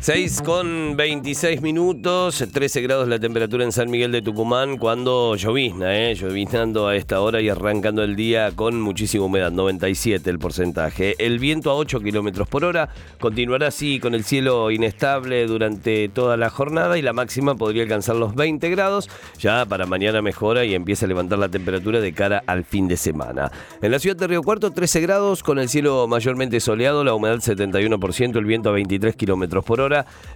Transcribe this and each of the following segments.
6 con 26 minutos, 13 grados la temperatura en San Miguel de Tucumán cuando llovizna, ¿eh? lloviznando a esta hora y arrancando el día con muchísima humedad, 97 el porcentaje. El viento a 8 kilómetros por hora continuará así con el cielo inestable durante toda la jornada y la máxima podría alcanzar los 20 grados. Ya para mañana mejora y empieza a levantar la temperatura de cara al fin de semana. En la ciudad de Río Cuarto, 13 grados con el cielo mayormente soleado, la humedad 71%, el viento a 23 kilómetros por hora.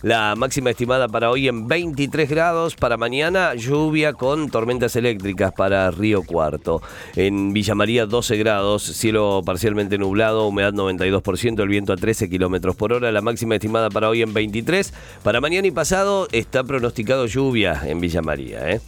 La máxima estimada para hoy en 23 grados. Para mañana, lluvia con tormentas eléctricas para Río Cuarto. En Villa María, 12 grados, cielo parcialmente nublado, humedad 92%, el viento a 13 kilómetros por hora. La máxima estimada para hoy en 23. Para mañana y pasado está pronosticado lluvia en Villa María. ¿eh?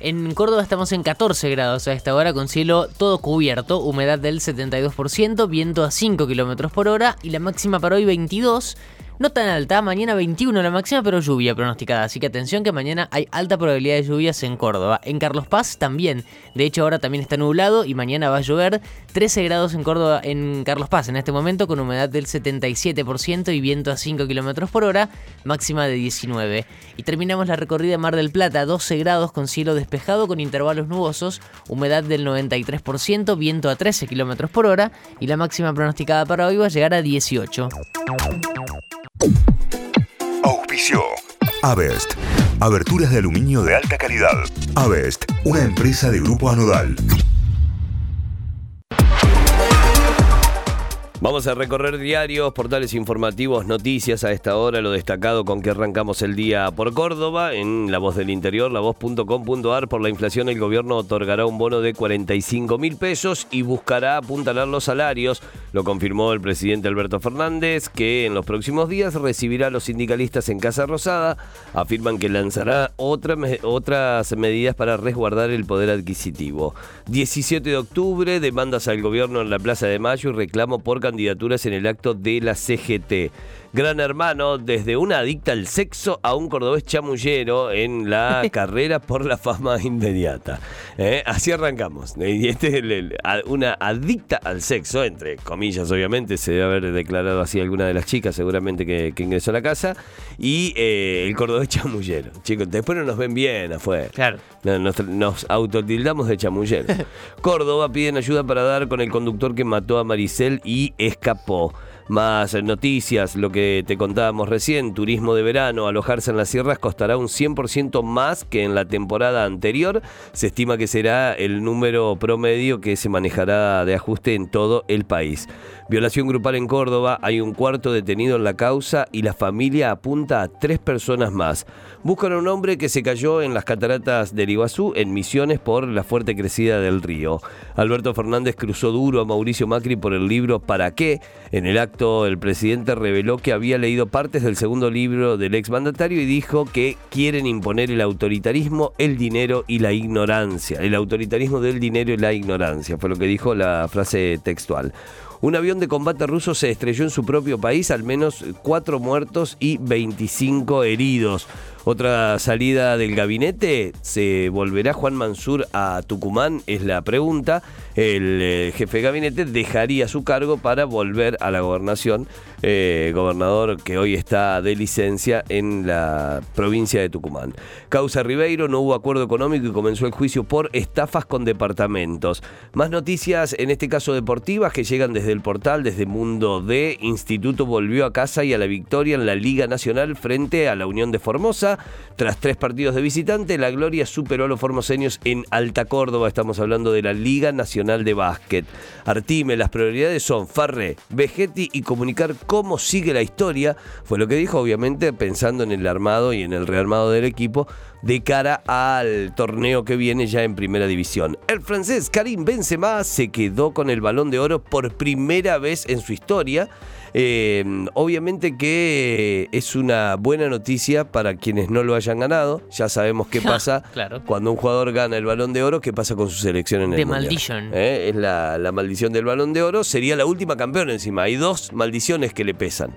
En Córdoba estamos en 14 grados a esta hora con cielo todo cubierto, humedad del 72%, viento a 5 kilómetros por hora y la máxima para hoy 22. No tan alta, mañana 21 la máxima, pero lluvia pronosticada. Así que atención que mañana hay alta probabilidad de lluvias en Córdoba. En Carlos Paz también. De hecho, ahora también está nublado y mañana va a llover. 13 grados en Córdoba, en Carlos Paz en este momento, con humedad del 77% y viento a 5 kilómetros por hora, máxima de 19. Y terminamos la recorrida Mar del Plata, 12 grados con cielo despejado con intervalos nubosos, humedad del 93%, viento a 13 kilómetros por hora y la máxima pronosticada para hoy va a llegar a 18. Auspicio. Avest. Aberturas de aluminio de alta calidad. Avest, una empresa de grupo anodal. Vamos a recorrer diarios, portales informativos, noticias a esta hora, lo destacado con que arrancamos el día por Córdoba, en La Voz del Interior, lavoz.com.ar. Por la inflación, el gobierno otorgará un bono de 45 mil pesos y buscará apuntalar los salarios. Lo confirmó el presidente Alberto Fernández, que en los próximos días recibirá a los sindicalistas en Casa Rosada. Afirman que lanzará otras medidas para resguardar el poder adquisitivo. 17 de octubre, demandas al gobierno en la Plaza de Mayo y reclamo por candidaturas en el acto de la CGT. Gran Hermano, desde una adicta al sexo a un cordobés chamullero en la carrera por la fama inmediata. ¿Eh? Así arrancamos. Y este es una adicta al sexo, entre comillas, obviamente, se debe haber declarado así alguna de las chicas, seguramente que, ingresó a la casa. Y eh, el cordobés chamullero. Chicos, después no nos ven bien afuera. Claro. Nos, nos autotildamos de chamullero. Córdoba piden ayuda para dar con el conductor que mató a Maricel y escapó. Más noticias, lo que te contábamos recién, turismo de verano, alojarse en las sierras costará un 100% más que en la temporada anterior. Se estima que será el número promedio que se manejará de ajuste en todo el país. Violación grupal en Córdoba, hay un cuarto detenido en la causa y la familia apunta a tres personas más. Buscan a un hombre que se cayó en las cataratas del Iguazú en Misiones por la fuerte crecida del río. Alberto Fernández cruzó duro a Mauricio Macri por el libro ¿Para qué? En el acto el presidente reveló que había leído partes del segundo libro del exmandatario y dijo que quieren imponer el autoritarismo, el dinero y la ignorancia. El autoritarismo del dinero y la ignorancia, fue lo que dijo la frase textual. Un avión de combate ruso se estrelló en su propio país, al menos cuatro muertos y 25 heridos. Otra salida del gabinete, ¿se volverá Juan Mansur a Tucumán? Es la pregunta. El eh, jefe de gabinete dejaría su cargo para volver a la gobernación, eh, gobernador que hoy está de licencia en la provincia de Tucumán. Causa Ribeiro, no hubo acuerdo económico y comenzó el juicio por estafas con departamentos. Más noticias, en este caso deportivas, que llegan desde el portal, desde Mundo D. Instituto volvió a casa y a la victoria en la Liga Nacional frente a la Unión de Formosa. Tras tres partidos de visitante, la Gloria superó a los formoseños en Alta Córdoba. Estamos hablando de la Liga Nacional de Básquet. Artime, las prioridades son Farre, Vegetti y comunicar cómo sigue la historia. Fue lo que dijo, obviamente, pensando en el armado y en el rearmado del equipo de cara al torneo que viene ya en primera división. El francés Karim Benzema se quedó con el balón de oro por primera vez en su historia. Eh, obviamente que es una buena noticia para quienes no lo hayan ganado. Ya sabemos qué pasa cuando un jugador gana el balón de oro, qué pasa con su selección en el The Maldition. Eh, es la, la maldición del balón de oro. Sería la última campeona encima. Hay dos maldiciones que le pesan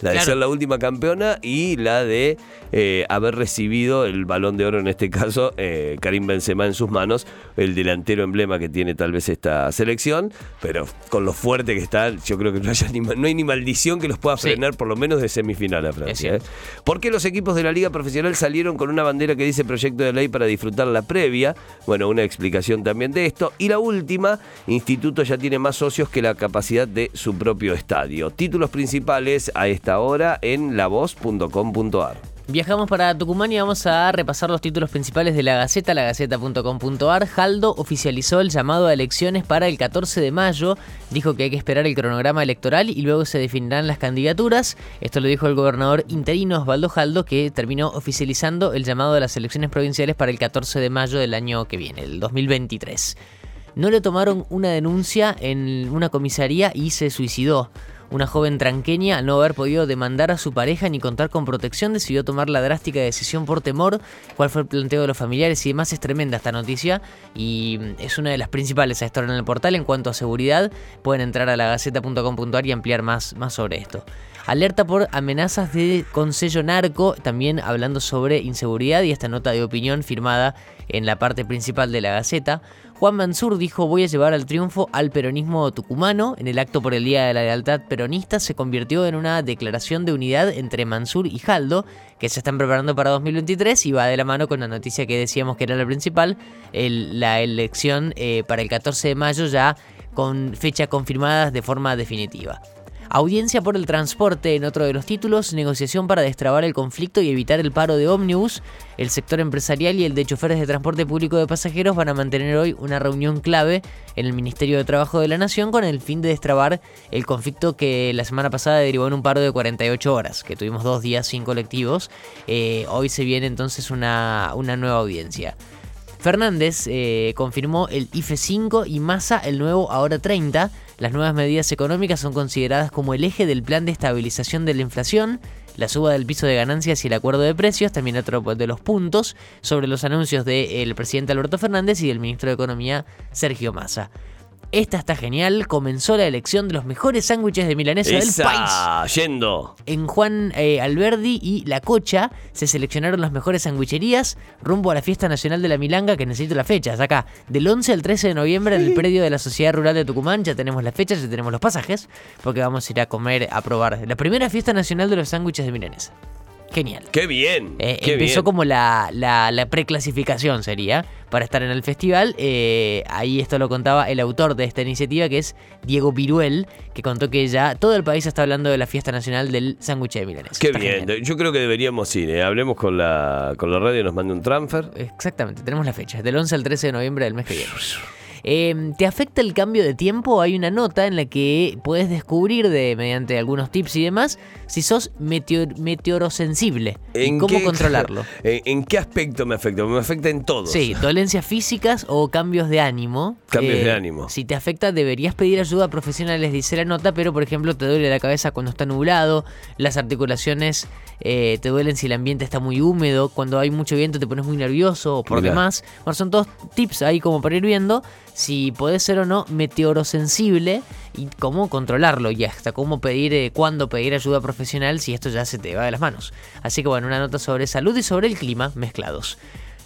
La de Claro. ser la última campeona y la de eh, haber recibido el balón de oro, en este caso, eh, Karim Benzema en sus manos, el delantero emblema que tiene tal vez esta selección, pero con lo fuerte que está, yo creo que no, haya ni ma- no hay ni maldición que los pueda Sí. frenar por lo menos de semifinal a Francia. ¿eh? ¿Por qué los equipos de la Liga Profesional salieron con una bandera que dice proyecto de ley para disfrutar la previa? Bueno, una explicación también de esto. Y la última, Instituto ya tiene más socios que la capacidad de su propio estadio. Títulos principales a esta en lavoz.com.ar. Viajamos para Tucumán y vamos a repasar los títulos principales de la Gaceta, lagaceta.com.ar. Jaldo oficializó el llamado a elecciones para el 14 de mayo. Dijo que hay que esperar el cronograma electoral y luego se definirán las candidaturas. Esto lo dijo el gobernador interino Osvaldo Jaldo, que terminó oficializando el llamado a las elecciones provinciales para el 14 de mayo del año que viene, el 2023. No le tomaron una denuncia en una comisaría y se suicidó. Una joven tranqueña, al no haber podido demandar a su pareja ni contar con protección, decidió tomar la drástica decisión por temor. ¿Cuál fue el planteo de los familiares y demás? Es tremenda esta noticia y mm, es una de las principales a esta hora en el portal. En cuanto a seguridad, pueden entrar a lagaceta.com.ar y ampliar más, más sobre esto. Alerta por amenazas de consello narco, también hablando sobre inseguridad y esta nota de opinión firmada en la parte principal de la Gaceta. Juan Mansur dijo voy a llevar al triunfo al peronismo tucumano. En el acto por el Día de la Lealtad Peronista se convirtió en una declaración de unidad entre Mansur y Jaldo, que se están preparando para 2023 y va de la mano con la noticia que decíamos que era la principal, la elección eh, para el 14 de mayo ya con fecha confirmada de forma definitiva. Audiencia por el transporte en otro de los títulos, negociación para destrabar el conflicto y evitar el paro de ómnibus. El sector empresarial y el de choferes de transporte público de pasajeros van a mantener hoy una reunión clave en el Ministerio de Trabajo de la Nación con el fin de destrabar el conflicto que la semana pasada derivó en un paro de 48 horas, que tuvimos dos días sin colectivos. Eh, hoy se viene entonces una, una nueva audiencia. Fernández eh, confirmó el IFE 5 y Massa el nuevo Ahora 30. Las nuevas medidas económicas son consideradas como el eje del plan de estabilización de la inflación, la suba del piso de ganancias y el acuerdo de precios, también otro de los puntos sobre los anuncios del presidente Alberto Fernández y del ministro de Economía Sergio Massa. Esta está genial, comenzó la elección de los mejores sándwiches de milanesa del país. Esa, yendo. En Juan eh, Alberdi y La Cocha se seleccionaron las mejores sandwicherías rumbo a la Fiesta Nacional de la Milanga, que necesito las fechas. Acá, del 11 al 13 de noviembre en el predio de la Sociedad Rural de Tucumán, ya tenemos las fechas, ya tenemos los pasajes, porque vamos a ir a comer, a probar la primera Fiesta Nacional de los sándwiches de milanesa. Genial. ¡Qué bien! Eh, qué empezó bien. como la, la, la preclasificación sería para estar en el festival. Eh, ahí esto lo contaba el autor de esta iniciativa, que es Diego Viruel, que contó que ya todo el país está hablando de la fiesta nacional del sándwich de milanesa. Qué Está bien. genial. Yo creo que deberíamos ir. ¿eh? Hablemos con la, con la radio, nos mande un transfer. Exactamente, tenemos la fecha, del 11 al 13 de noviembre del mes que viene. Eh, ¿Te afecta el cambio de tiempo? Hay una nota en la que puedes descubrir, de, mediante algunos tips y demás, si sos meteor- meteorosensible y ¿En cómo qué- controlarlo. ¿En, en qué aspecto me afecta? Me afecta en todo. Sí, dolencias físicas o cambios de ánimo. Eh, Cambios de ánimo. Si te afecta, deberías pedir ayuda a profesionales, dice la nota, pero por ejemplo, te duele la cabeza cuando está nublado, las articulaciones eh, te duelen si el ambiente está muy húmedo, cuando hay mucho viento te pones muy nervioso o por Mirá. demás. Bueno, son todos tips ahí como para ir viendo si podés ser o no meteorosensible y cómo controlarlo y hasta cómo pedir, eh, cuándo pedir ayuda profesional si esto ya se te va de las manos. Así que bueno, una nota sobre salud y sobre el clima mezclados.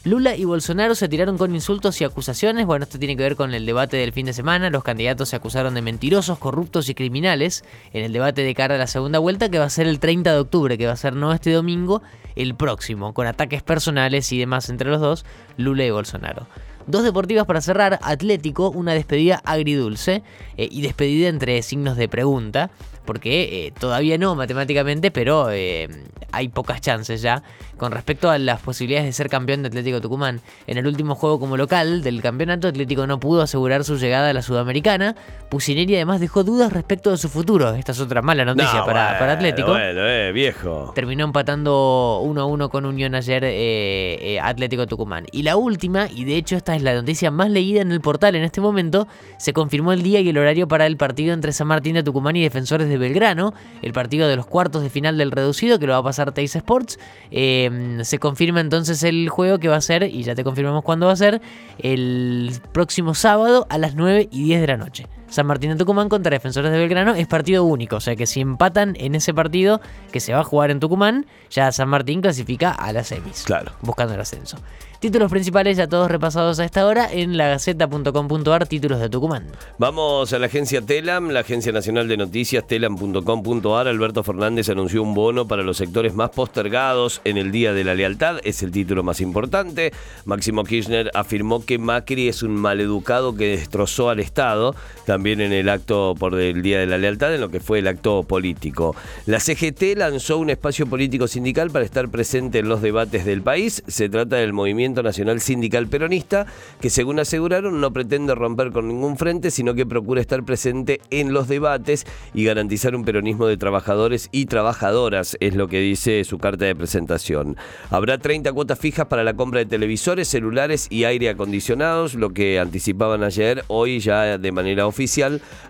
Lula y Bolsonaro se tiraron con insultos y acusaciones. Bueno, esto tiene que ver con el debate del fin de semana. Los candidatos se acusaron de mentirosos, corruptos y criminales en el debate de cara a la segunda vuelta que va a ser el 30 de octubre, que va a ser no este domingo, el próximo, con ataques personales y demás entre los dos, Lula y Bolsonaro. Dos deportivas para cerrar, Atlético, una despedida agridulce eh, y despedida entre signos de pregunta, porque eh, todavía no matemáticamente, pero eh, hay pocas chances ya con respecto a las posibilidades de ser campeón de Atlético Tucumán. En el último juego como local del campeonato, Atlético no pudo asegurar su llegada a la Sudamericana. Pusineri además dejó dudas respecto de su futuro. Esta es otra mala noticia No, para, bueno, para Atlético. Bueno, eh, viejo. Terminó empatando 1 a 1 con Unión ayer eh, Atlético Tucumán. Y la última, y de hecho esta es la noticia más leída en el portal en este momento, se confirmó el día y el horario para el partido entre San Martín de Tucumán y Defensores de Belgrano, el partido de los cuartos de final del reducido que lo va a pasar Teis Sports. Eh, se confirma entonces el juego que va a ser, y ya te confirmamos cuándo va a ser, el próximo sábado a las 9 y 10 de la noche. San Martín de Tucumán contra Defensores de Belgrano es partido único, o sea que si empatan en ese partido que se va a jugar en Tucumán, ya San Martín clasifica a las semis. Claro. Buscando el ascenso. Títulos principales ya todos repasados a esta hora en lagaceta.com.ar, títulos de Tucumán. Vamos a la agencia Telam, la agencia nacional de noticias, telam.com.ar. Alberto Fernández anunció un bono para los sectores más postergados en el Día de la Lealtad, es el título más importante. Máximo Kirchner afirmó que Macri es un maleducado que destrozó al Estado, también en el acto por el Día de la Lealtad, en lo que fue el acto político. La CGT lanzó un espacio político sindical para estar presente en los debates del país. Se trata del movimiento Nacional Sindical Peronista, que según aseguraron no pretende romper con ningún frente, sino que procura estar presente en los debates y garantizar un peronismo de trabajadores y trabajadoras, es lo que dice su carta de presentación. Habrá 30 cuotas fijas para la compra de televisores, celulares y aire acondicionados, lo que anticipaban ayer, hoy ya de manera oficial,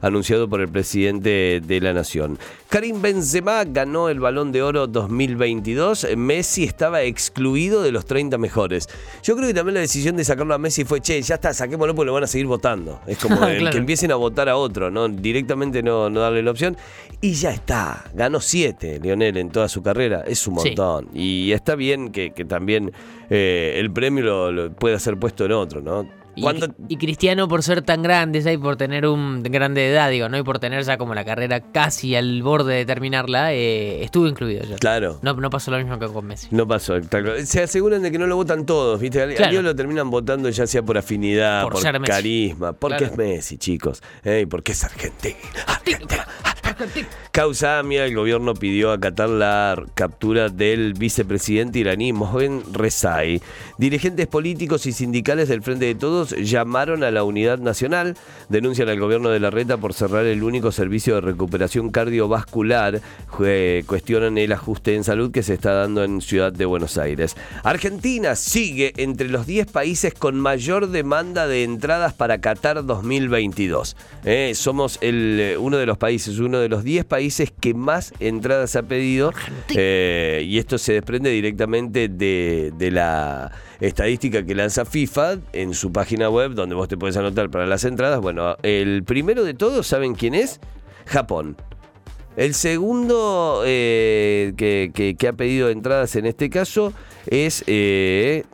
anunciado por el presidente de la Nación. Karim Benzema ganó el Balón de Oro 2022. Messi estaba excluido de los 30 mejores. Yo creo que también la decisión de sacarlo a Messi fue, che, ya está, saquémoslo porque lo van a seguir votando. Es como el Claro. que empiecen a votar a otro, ¿no? Directamente no, no darle la opción. Y ya está, ganó siete Lionel en toda su carrera, es un Sí. montón. Y está bien que, que también eh, el premio lo, lo pueda ser puesto en otro, ¿no? Y, Cuando- y Cristiano por ser tan grande ya y por tener un grande edad, digo, ¿no? Y por tener ya como la carrera casi al borde de terminarla, eh, estuvo incluido ya. Claro. No, no pasó lo mismo que con Messi. No pasó, claro. Se aseguran de que no lo votan todos, ¿viste? Al, Claro. Dios lo terminan votando ya sea por afinidad, Por carisma, porque Claro. es Messi, chicos. ¿eh? Porque es Argentina. Argentina. Causa AMIA, el gobierno pidió acatar la captura del vicepresidente iraní Mohsen Rezai. Dirigentes políticos y sindicales del Frente de Todos llamaron a la unidad nacional, denuncian al gobierno de la Reta por cerrar el único servicio de recuperación cardiovascular, cuestionan el ajuste en salud que se está dando en Ciudad de Buenos Aires. Argentina sigue entre los 10 países con mayor demanda de entradas para Qatar 2022. Eh, somos eh, uno de los países, uno de los 10 países que más entradas ha pedido. Eh, y esto se desprende directamente de, de la estadística que lanza FIFA en su página web, donde vos te puedes anotar para las entradas. Bueno, el primero de todos, ¿saben quién es? Japón. El segundo eh, que, que- que ha pedido entradas en este caso es... eh,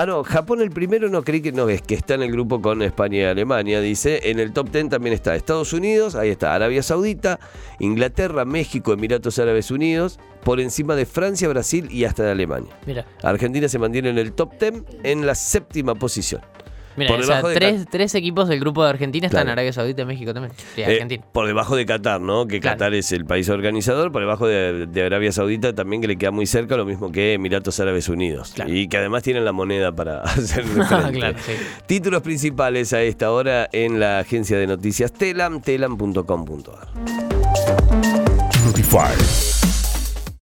Ah, no, Japón el primero no creí que no es que está en el grupo con España y Alemania, dice. En el top 10 también está Estados Unidos, ahí está Arabia Saudita, Inglaterra, México, Emiratos Árabes Unidos, por encima de Francia, Brasil y hasta de Alemania. Mira, Argentina se mantiene en el top 10 en la séptima posición. Mira, Por o sea, debajo de tres, equipos del grupo de Argentina están en. Arabia Saudita y México también. Sí, Eh, por debajo de Qatar, ¿no? Que Claro. Qatar es el país organizador, por debajo de, de Arabia Saudita también que le queda muy cerca, lo mismo que Emiratos Árabes Unidos. Claro. Y que además tienen la moneda para hacer sí. Títulos principales a esta hora en la agencia de noticias Telam, telam.com.ar. Notify.